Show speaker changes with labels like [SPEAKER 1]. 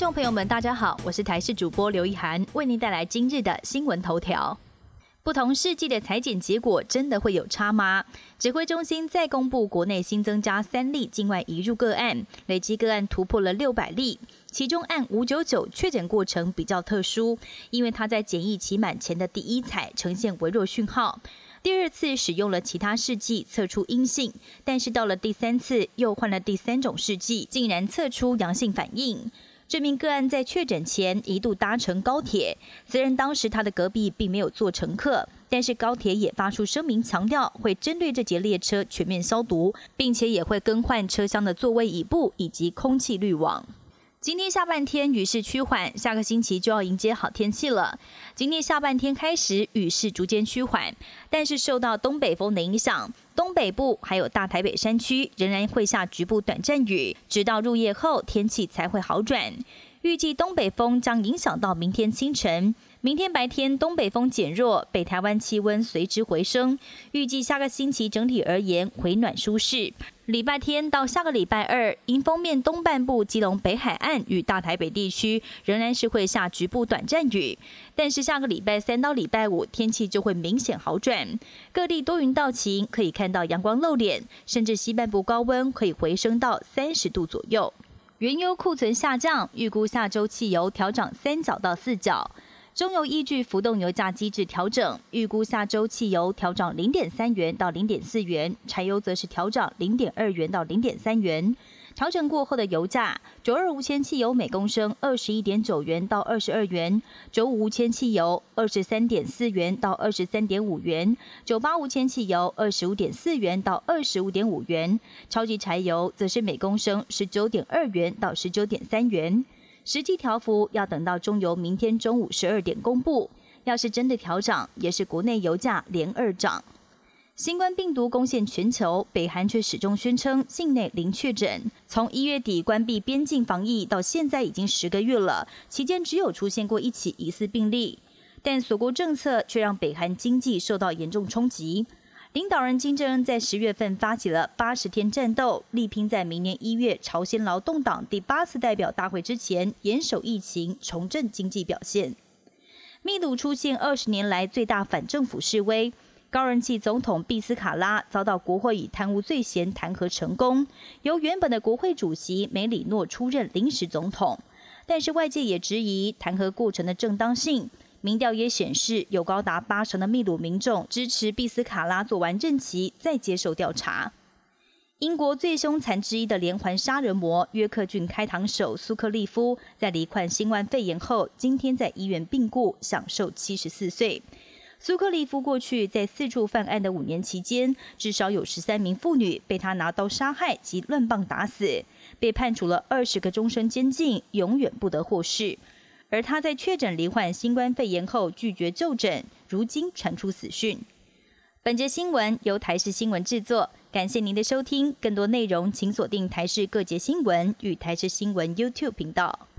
[SPEAKER 1] 众朋友们，大家好，我是台视主播刘一涵，为您带来今日的新闻头条。不同世纪的裁剪结果真的会有差吗？指挥中心再公布国内新增加三例境外移入个案，累计个案突破了六百例。其中案五九九确诊过程比较特殊，因为他在检疫期满前的第一采呈现微弱讯号，第二次使用了其他试剂测出阴性，但是到了第三次又换了第三种试剂，竟然测出阳性反应。这名个案在确诊前一度搭乘高铁，虽然当时他的隔壁并没有坐乘客，但是高铁也发出声明，强调会针对这节列车全面消毒，并且也会更换车厢的座位椅布以及空气滤网。今天下半天雨势趋缓，下个星期就要迎接好天气了。今天下半天开始雨势逐渐趋缓，但是受到东北风的影响，东北部还有大台北山区仍然会下局部短暂雨，直到入夜后天气才会好转。预计东北风将影响到明天清晨。明天白天东北风减弱，北台湾气温随之回升。预计下个星期整体而言回暖舒适。礼拜天到下个礼拜二，迎风面东半部基隆北海岸与大台北地区仍然是会下局部短暂雨，但是下个礼拜三到礼拜五天气就会明显好转，各地多云到晴，可以看到阳光露脸，甚至西半部高温可以回升到三十度左右。原油库存下降，预估下周汽油调涨三角到四角。中油依据浮动油价机制调整，预估下周汽油调涨零点三元到零点四元，柴油则是调涨零点二元到零点三元。调整过后的油价，九二无铅汽油每公升二十一点九元到二十二元，九五无铅汽油二十三点四元到二十三点五元，九八无铅汽油二十五点四元到二十五点五元，超级柴油则是每公升十九点二元到十九点三元。实际调幅要等到中油明天中午十二点公布。要是真的调涨，也是国内油价连二涨。新冠病毒攻陷全球，北韩却始终宣称境内零确诊。从一月底关闭边境防疫到现在已经十个月了，期间只有出现过一起疑似病例，但锁国政策却让北韩经济受到严重冲击。领导人金正恩在十月份发起了八十天战斗，力拼在明年一月朝鲜劳动党第八次代表大会之前严守疫情，重振经济表现。秘鲁出现二十年来最大反政府示威，高人气总统毕斯卡拉遭到国会以贪污罪嫌弹劾成功，由原本的国会主席梅里诺出任临时总统。但是外界也质疑弹劾过程的正当性。民调也显示，有高达八成的秘鲁民众支持毕斯卡拉做完任期再接受调查。英国最凶残之一的连环杀人魔约克郡开膛手苏克利夫，在罹患新冠肺炎后，今天在医院病故，享受七十四岁。苏克利夫过去在四处犯案的五年期间，至少有十三名妇女被他拿刀杀害及乱棒打死，被判处了二十个终身监禁，永远不得获释。而他在确诊罹患新冠肺炎后拒绝就诊，如今传出死讯。本节新闻由台视新闻制作，感谢您的收听。更多内容请锁定台视各节新闻与台视新闻 YouTube 频道。